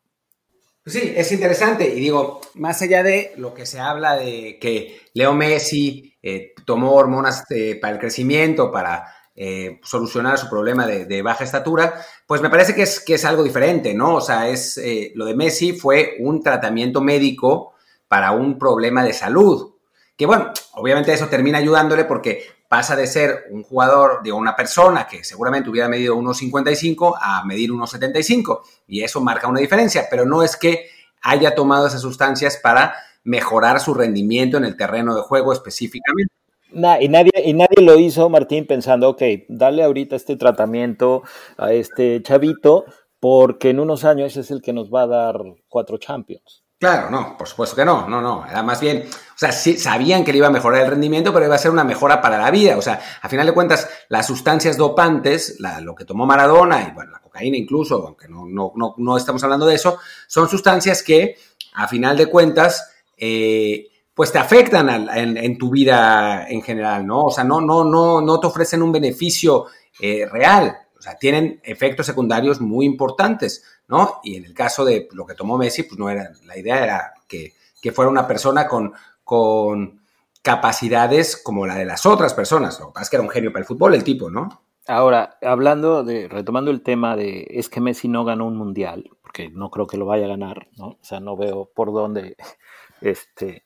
Pues sí, es interesante. Y digo, más allá de lo que se habla de que Leo Messi eh, tomó hormonas eh, para el crecimiento, para eh, solucionar su problema de, baja estatura, pues me parece que es, que es algo diferente, ¿no? O sea, es, lo de Messi fue un tratamiento médico para un problema de salud. Que bueno, obviamente eso termina ayudándole porque pasa de ser un jugador, digo, una persona que seguramente hubiera medido 1,55 a medir 1,75. Y eso marca una diferencia, pero no es que haya tomado esas sustancias para mejorar su rendimiento en el terreno de juego específicamente. y, nadie, y nadie lo hizo, Martín, pensando, ok, dale ahorita este tratamiento a este chavito, porque en unos años es el que nos va a dar cuatro champions. Claro, no, por supuesto que no, no, no. Era más bien, o sea, sí, sabían que le iba a mejorar el rendimiento, pero iba a ser una mejora para la vida. O sea, a final de cuentas, las sustancias dopantes, lo que tomó Maradona y bueno, la cocaína incluso, aunque no, no, no, no estamos hablando de eso, son sustancias que, a final de cuentas, eh, pues te afectan en, tu vida en general, ¿no? O sea, no, no, no, no te ofrecen un beneficio eh, real. O sea, tienen efectos secundarios muy importantes. ¿no? Y en el caso de lo que tomó Messi, pues no era, la idea era que, fuera una persona con, con capacidades como la de las otras personas. Lo que pasa es que era un genio para el fútbol el tipo, ¿no? Ahora, hablando de, retomando el tema de, es que Messi no ganó un mundial, porque no creo que lo vaya a ganar, ¿no? O sea, no veo por dónde este,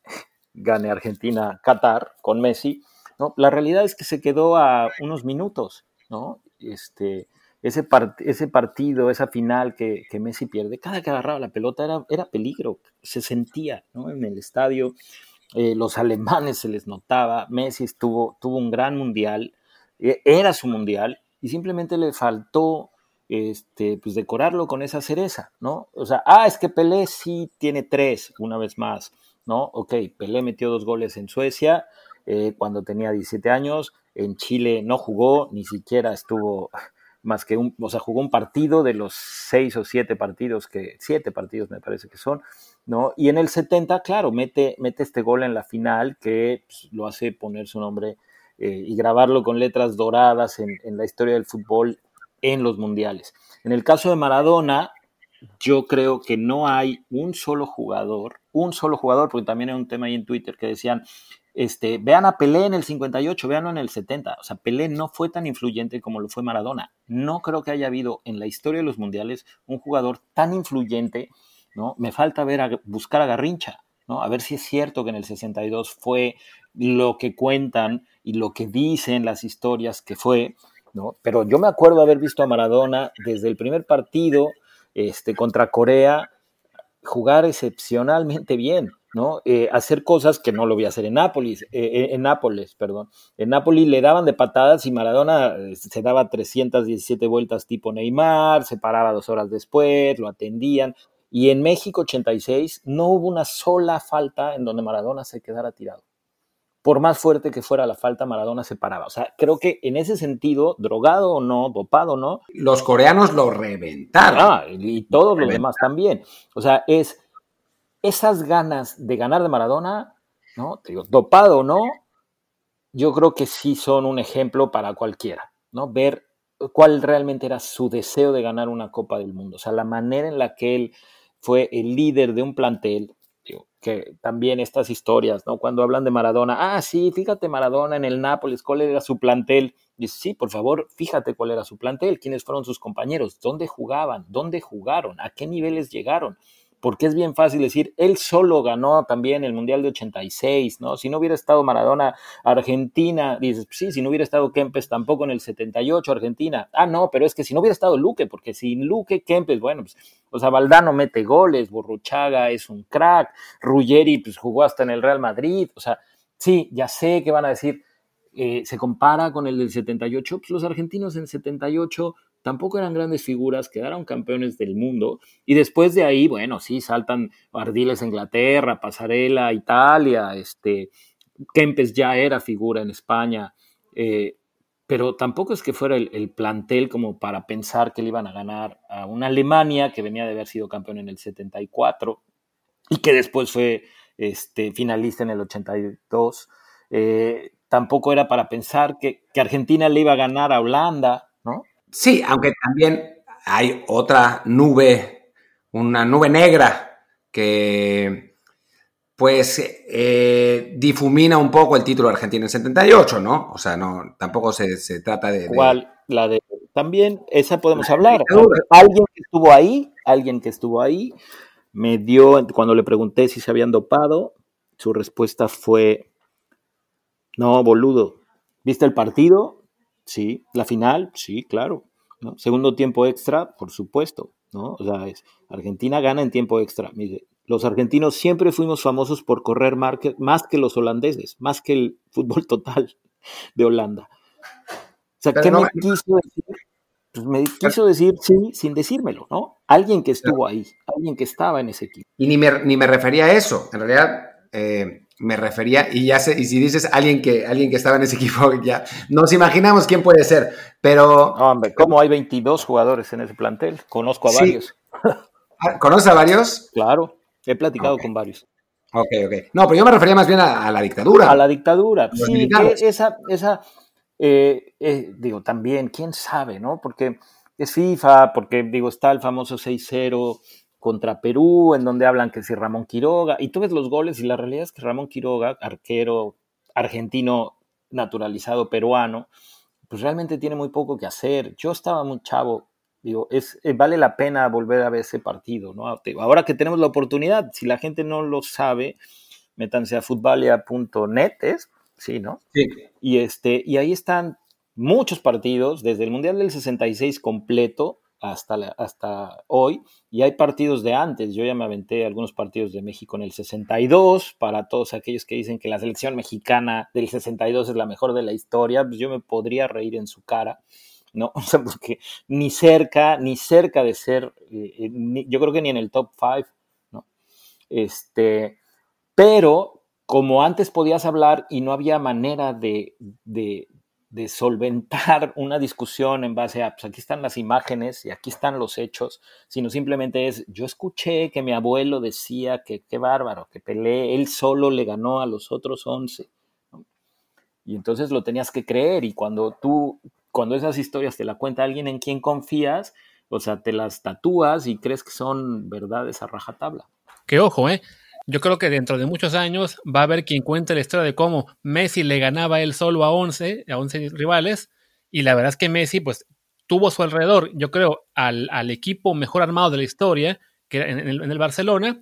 gane Argentina Qatar con Messi, ¿no? La realidad es que se quedó a unos minutos, ¿no? Este, ese, ese partido, esa final que, Messi pierde, cada que agarraba la pelota era, era peligro, se sentía ¿no? en el estadio, eh, los alemanes se les notaba, Messi estuvo, tuvo un gran mundial, e, era su mundial, y simplemente le faltó este, pues decorarlo con esa cereza, ¿no? O sea, ah, es que Pelé sí tiene tres, una vez más, ¿no? Ok, Pelé metió dos goles en Suecia eh, cuando tenía 17 años, en Chile no jugó, ni siquiera estuvo más que un, o sea, jugó un partido de los seis o siete partidos que, siete partidos me parece que son, ¿no? Y en el 70, claro, mete, mete este gol en la final que pues, lo hace poner su nombre eh, y grabarlo con letras doradas en, en, la historia del fútbol en los mundiales. En el caso de Maradona, yo creo que no hay un solo jugador, un solo jugador, porque también hay un tema ahí en Twitter que decían, este, vean a Pelé en el 58, veanlo en el 70. O sea, Pelé no fue tan influyente como lo fue Maradona. No creo que haya habido en la historia de los mundiales un jugador tan influyente, ¿no? Me falta ver a, buscar a Garrincha, ¿no? A ver si es cierto que en el 62 fue lo que cuentan y lo que dicen las historias que fue, ¿no? Pero yo me acuerdo haber visto a Maradona desde el primer partido este, contra Corea jugar excepcionalmente bien, ¿no? Eh, hacer cosas que no lo voy a hacer en Nápoles, eh, eh, en Nápoles, perdón. En Nápoles le daban de patadas y Maradona se daba 317 vueltas tipo Neymar, se paraba dos horas después, lo atendían. Y en México 86 no hubo una sola falta en donde Maradona se quedara tirado. Por más fuerte que fuera la falta, Maradona se paraba. O sea, creo que en ese sentido, drogado o no, dopado o no. Los coreanos lo reventaron. Ah, y todos los demás también. O sea, es esas ganas de ganar de Maradona, ¿no? Te digo, dopado o no, yo creo que sí son un ejemplo para cualquiera, ¿no? Ver cuál realmente era su deseo de ganar una Copa del Mundo, o sea, la manera en la que él fue el líder de un plantel, que también estas historias, ¿no? Cuando hablan de Maradona, ah, sí, fíjate Maradona en el Nápoles, ¿cuál era su plantel? Dice, sí, por favor, fíjate cuál era su plantel, quiénes fueron sus compañeros, dónde jugaban, dónde jugaron, a qué niveles llegaron porque es bien fácil decir, él solo ganó también el Mundial de 86, ¿no? Si no hubiera estado Maradona, Argentina, dices, sí, si no hubiera estado Kempes tampoco en el 78, Argentina. Ah, no, pero es que si no hubiera estado Luque, porque sin Luque, Kempes, bueno, pues, o sea, Valdano mete goles, Borruchaga es un crack, Ruggeri, pues jugó hasta en el Real Madrid, o sea, sí, ya sé que van a decir, eh, se compara con el del 78, pues los argentinos en el 78 tampoco eran grandes figuras, quedaron campeones del mundo y después de ahí, bueno, sí, saltan Ardiles a Inglaterra, Pasarela Italia, este, Kempes ya era figura en España, eh, pero tampoco es que fuera el, plantel como para pensar que le iban a ganar a una Alemania que venía de haber sido campeón en el 74 y que después fue este, finalista en el 82. Eh, tampoco era para pensar que, que Argentina le iba a ganar a Holanda, ¿no? Sí, aunque también hay otra nube, una nube negra que pues eh, difumina un poco el título de Argentina en 78, ¿no? O sea, no, tampoco se, se trata de, de... Igual, la de también, esa podemos hablar. Alguien que estuvo ahí, alguien que estuvo ahí, me dio, cuando le pregunté si se habían dopado, su respuesta fue, no, boludo, ¿viste el partido? Sí, la final, sí, claro. ¿no? Segundo tiempo extra, por supuesto, ¿no? O sea, es, Argentina gana en tiempo extra. Mire, los argentinos siempre fuimos famosos por correr más que los holandeses, más que el fútbol total de Holanda. O sea, ¿qué me quiso decir? Pues me quiso decir sí sin decírmelo, ¿no? Alguien que estuvo ahí, alguien que estaba en ese equipo. Y ni me, ni me refería a eso, en realidad eh, me refería, y ya sé, y si dices alguien que, alguien que estaba en ese equipo, ya nos imaginamos quién puede ser, pero... hombre, ¿cómo hay 22 jugadores en ese plantel? Conozco a sí. varios. Ah, ¿Conoces a varios? Claro, he platicado okay. con varios. Ok, ok. No, pero yo me refería más bien a, a la dictadura. A la dictadura, Los sí, militares. que esa, esa eh, eh, digo, también, quién sabe, ¿no? Porque es FIFA, porque digo, está el famoso 6-0 contra Perú, en donde hablan que si Ramón Quiroga, y tú ves los goles y la realidad es que Ramón Quiroga, arquero argentino naturalizado peruano, pues realmente tiene muy poco que hacer. Yo estaba muy chavo, digo, es, eh, vale la pena volver a ver ese partido, ¿no? Ahora que tenemos la oportunidad, si la gente no lo sabe, métanse a futbalia.net, ¿es? Sí, ¿no? Sí. Y, este, y ahí están muchos partidos, desde el Mundial del 66 completo hasta, hasta hoy, y hay partidos de antes. Yo ya me aventé algunos partidos de México en el 62, para todos aquellos que dicen que la selección mexicana del 62 es la mejor de la historia, pues yo me podría reír en su cara. ¿no? O sea, porque ni cerca, ni cerca de ser, eh, ni, yo creo que ni en el top 5, ¿no? Este, pero como antes podías hablar y no había manera de, de, solventar una discusión en base a, pues aquí están las imágenes y aquí están los hechos, sino simplemente es, yo escuché que mi abuelo decía que qué bárbaro, que Pelé, él solo le ganó a los otros 11. ¿no? Y entonces lo tenías que creer y cuando tú, cuando esas historias te la cuenta alguien en quien confías, o sea, te las tatúas y crees que son verdades a rajatabla. Que ojo, ¿eh? Yo creo que dentro de muchos años va a haber quien cuente la historia de cómo Messi le ganaba él solo a 11, a 11 rivales, y la verdad es que Messi, pues, tuvo a su alrededor, yo creo, al, al equipo mejor armado de la historia, que era en el, en el, Barcelona,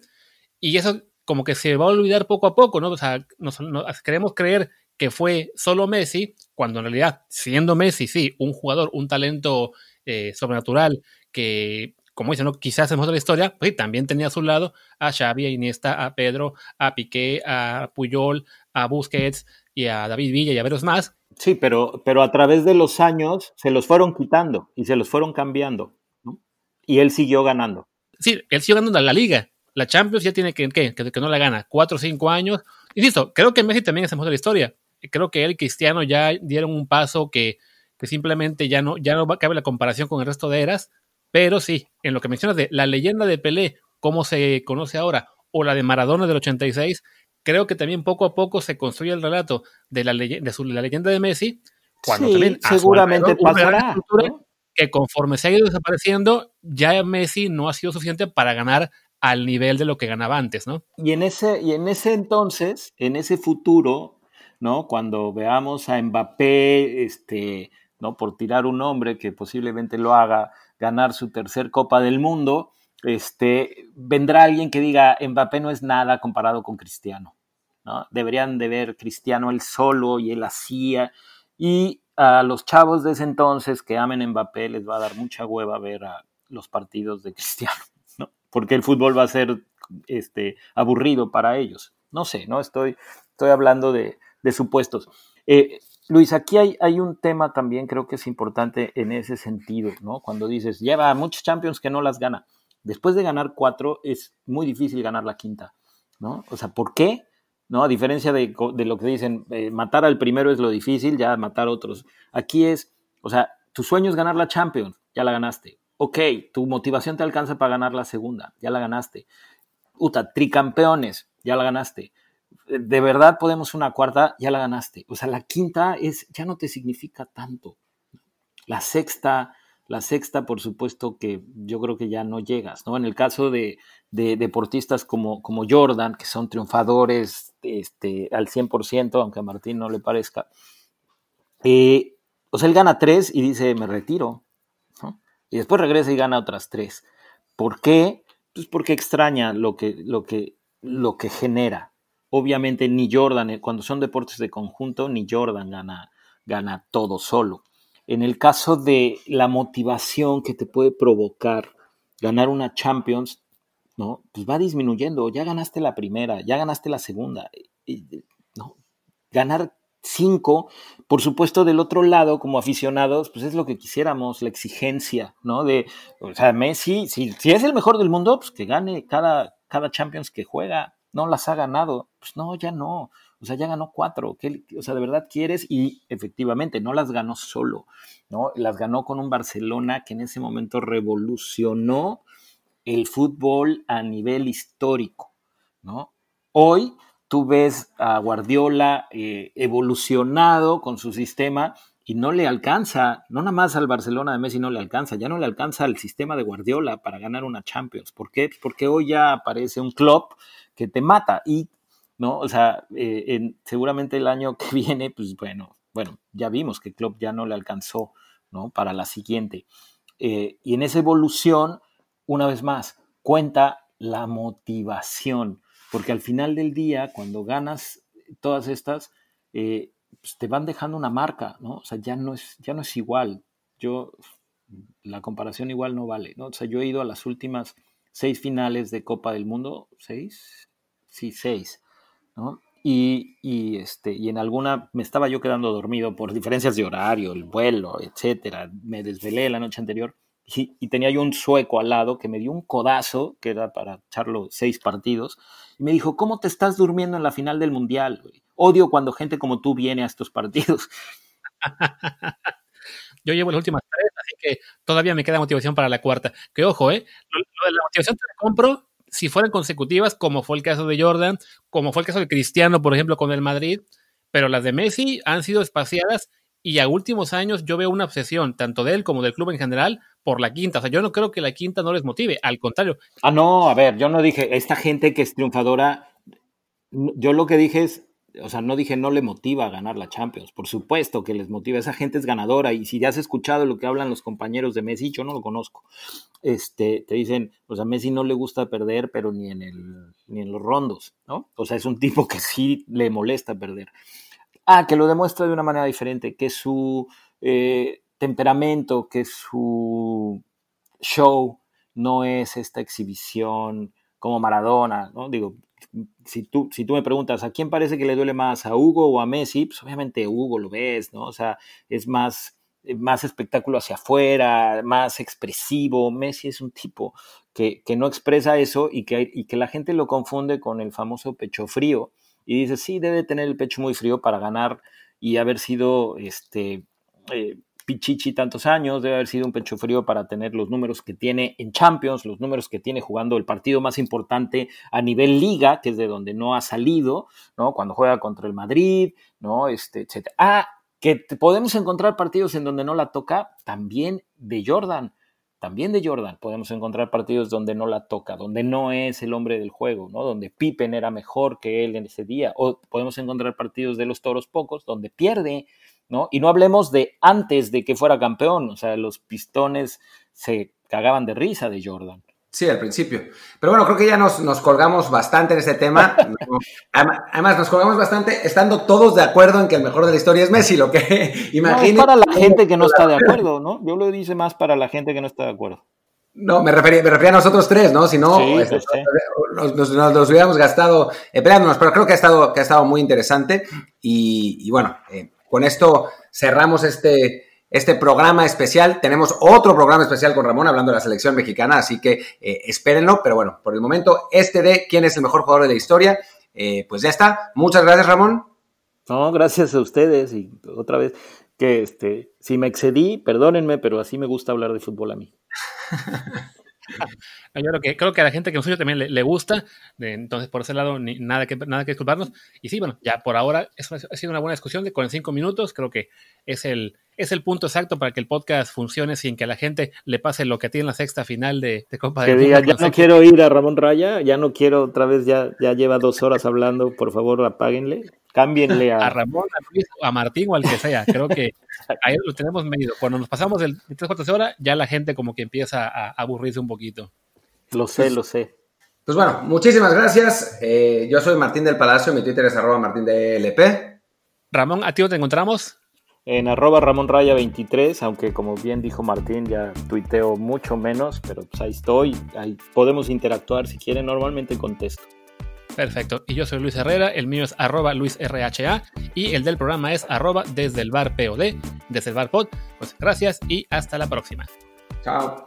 y eso como que se va a olvidar poco a poco, ¿no? O sea, nos, nos, queremos creer que fue solo Messi, cuando en realidad, siendo Messi, sí, un jugador, un talento eh, sobrenatural que como dicen, ¿no? quizás de la historia, pues también tenía a su lado a Xavi, a Iniesta, a Pedro, a Piqué, a Puyol, a Busquets y a David Villa y a varios más. Sí, pero, pero a través de los años se los fueron quitando y se los fueron cambiando. ¿no? Y él siguió ganando. Sí, él siguió ganando la liga. La Champions ya tiene que, ¿qué? que, que no la gana, cuatro o cinco años. Insisto, creo que Messi también es mejor de la historia. Creo que él y Cristiano ya dieron un paso que, que simplemente ya no, ya no cabe la comparación con el resto de eras pero sí, en lo que mencionas de la leyenda de Pelé, como se conoce ahora, o la de Maradona del 86, creo que también poco a poco se construye el relato de la, ley de su, la leyenda de Messi, cuando sí, también seguramente pasará. ¿no? Que conforme se ha ido desapareciendo, ya Messi no ha sido suficiente para ganar al nivel de lo que ganaba antes, ¿no? Y en ese, y en ese entonces, en ese futuro, ¿no? Cuando veamos a Mbappé, este, ¿no? Por tirar un nombre que posiblemente lo haga, ganar su tercer Copa del Mundo, este, vendrá alguien que diga, Mbappé no es nada comparado con Cristiano. ¿no? Deberían de ver Cristiano él solo y él hacía. Y a los chavos de ese entonces que amen Mbappé les va a dar mucha hueva ver a los partidos de Cristiano, ¿no? porque el fútbol va a ser este, aburrido para ellos. No sé, ¿no? Estoy, estoy hablando de, supuestos. Eh, Luis, aquí hay, un tema también, creo que es importante en ese sentido, ¿no? Cuando dices, lleva muchos Champions que no las gana. Después de ganar cuatro, es muy difícil ganar la quinta, ¿no? O sea, ¿por qué? ¿No? A diferencia de, de lo que dicen, eh, matar al primero es lo difícil, ya matar a otros. Aquí es, o sea, tu sueño es ganar la Champions, ya la ganaste. Ok, tu motivación te alcanza para ganar la segunda, ya la ganaste. Uta, tricampeones, ya la ganaste de verdad podemos una cuarta, ya la ganaste. O sea, la quinta es, ya no te significa tanto. La sexta, la sexta, por supuesto que yo creo que ya no llegas, ¿no? En el caso de, deportistas como, como, Jordan, que son triunfadores este, al 100%, aunque a Martín no le parezca, eh, o sea, él gana tres y dice, me retiro, Y después regresa y gana otras tres. ¿Por qué? Pues porque extraña lo que, lo que, lo que genera. Obviamente ni Jordan, eh, cuando son deportes de conjunto, ni Jordan gana, gana todo solo. En el caso de la motivación que te puede provocar ganar una Champions, ¿no? Pues va disminuyendo. Ya ganaste la primera, ya ganaste la segunda. ¿no? Ganar cinco, por supuesto, del otro lado, como aficionados, pues es lo que quisiéramos, la exigencia, ¿no? De, o sea, Messi, si, si es el mejor del mundo, pues que gane cada, cada Champions que juega. No las ha ganado. Pues no, ya no. O sea, ya ganó cuatro. o sea, de verdad quieres y efectivamente no las ganó solo, ¿no? Las ganó con un Barcelona que en ese momento revolucionó el fútbol a nivel histórico, ¿no? Hoy tú ves a Guardiola eh, evolucionado con su sistema y no le alcanza, no nada más al Barcelona de Messi no le alcanza, ya no le alcanza al sistema de Guardiola para ganar una Champions. ¿Por qué? Porque hoy ya aparece un club que te mata y ¿no? O sea, eh, seguramente el año que viene, pues bueno, bueno, ya vimos que Klopp ya no le alcanzó, ¿no? Para la siguiente. Eh, y en esa evolución, una vez más, cuenta la motivación, porque al final del día, cuando ganas todas estas, eh, pues te van dejando una marca, ¿no? O sea, ya no es, ya no es igual. Yo, la comparación igual no vale, ¿no? O sea, yo he ido a las últimas seis finales de Copa del Mundo, seis, sí, seis, y, este, y en alguna me estaba yo quedando dormido por diferencias de horario, el vuelo, etcétera. Me desvelé la noche anterior y, tenía yo un sueco al lado que me dio un codazo, que era para echarlo seis partidos, y me dijo, ¿cómo te estás durmiendo en la final del Mundial? Odio cuando gente como tú viene a estos partidos. Yo llevo las últimas tres, así que todavía me queda motivación para la cuarta. Que ojo, ¿eh? La motivación te la compro si fueran consecutivas, como fue el caso de Jordan, como fue el caso de Cristiano, por ejemplo, con el Madrid, pero las de Messi han sido espaciadas y a últimos años yo veo una obsesión, tanto de él como del club en general, por la quinta. O sea, yo no creo que la quinta no les motive, al contrario. Ah, no, a ver, yo no dije, esta gente que es triunfadora, yo lo que dije es, o sea, no dije no le motiva a ganar la Champions, por supuesto que les motiva, esa gente es ganadora y si ya has escuchado lo que hablan los compañeros de Messi, yo no lo conozco, este, te dicen, o sea, a Messi no le gusta perder, pero ni en, el, ni en los rondos, ¿no? O sea, es un tipo que sí le molesta perder. Ah, que lo demuestra de una manera diferente, que su eh, temperamento, que su show no es esta exhibición como Maradona, ¿no? Digo, si tú, si tú me preguntas, ¿a quién parece que le duele más? ¿A Hugo o a Messi? Pues obviamente Hugo lo ves, ¿no? O sea, es más, más espectáculo hacia afuera, más expresivo. Messi es un tipo que, no expresa eso y que, y que la gente lo confunde con el famoso pecho frío. Y dice, sí, debe tener el pecho muy frío para ganar y haber sido este, eh, Pichichi tantos años, debe haber sido un pecho frío para tener los números que tiene en Champions, los números que tiene jugando el partido más importante a nivel liga, que es de donde no ha salido, ¿no? Cuando juega contra el Madrid, ¿no? Este, etcétera. Ah, que podemos encontrar partidos en donde no la toca, también de Jordan, también de Jordan podemos encontrar partidos donde no la toca, donde no es el hombre del juego, ¿no? Donde Pippen era mejor que él en ese día, o podemos encontrar partidos de los Toros pocos donde pierde, ¿no? Y no hablemos de antes de que fuera campeón, o sea, los pistones se cagaban de risa de Jordan. Sí, al principio. Pero bueno, creo que ya nos, colgamos bastante en este tema. Además, nos colgamos bastante estando todos de acuerdo en que el mejor de la historia es Messi, lo que imagínate. No, para la gente que no está de acuerdo, ¿no? Yo lo dice más para la gente que no está de acuerdo. No, me refería, me refería a nosotros tres, ¿no? Si no, este, pues nos, nos, hubiéramos gastado eh, peleándonos, pero creo que ha estado, que ha estado muy interesante. Y, bueno, eh, con esto cerramos este, este programa especial. Tenemos otro programa especial con Ramón hablando de la selección mexicana, así que eh, espérenlo. Pero bueno, por el momento, este de quién es el mejor jugador de la historia, eh, pues ya está. Muchas gracias, Ramón. No, gracias a ustedes y otra vez que este, si me excedí, perdónenme, pero así me gusta hablar de fútbol a mí. Yo creo que, creo que a la gente que nos escucha también le, gusta, entonces por ese lado ni, nada, que, nada que disculparnos. Y sí, bueno, ya por ahora eso ha sido una buena discusión de 45 minutos, creo que es el, es el punto exacto para que el podcast funcione sin que a la gente le pase lo que tiene en la sexta final de, Copa que diga, ya no quiero ir a Ramón Raya, ya no quiero otra vez, ya, ya lleva dos horas hablando, por favor apáguenle, cámbienle a... a Ramón, a Luis, a Martín o al que sea, creo que ahí lo tenemos medido. Cuando nos pasamos de tres cuartos de hora, ya la gente como que empieza a, aburrirse un poquito. Lo sé, lo sé. Pues bueno, muchísimas gracias. Eh, yo soy Martín del Palacio, mi Twitter es arroba martín Ramón, ¿a ti te encontramos? En arroba Ramón Raya 23, aunque como bien dijo Martín, ya tuiteo mucho menos, pero pues ahí estoy, ahí podemos interactuar si quieren, normalmente contesto. Perfecto, y yo soy Luis Herrera, el mío es arroba LuisRHA y el del programa es arroba desde el bar POD, desde el bar pod. Pues gracias y hasta la próxima. Chao.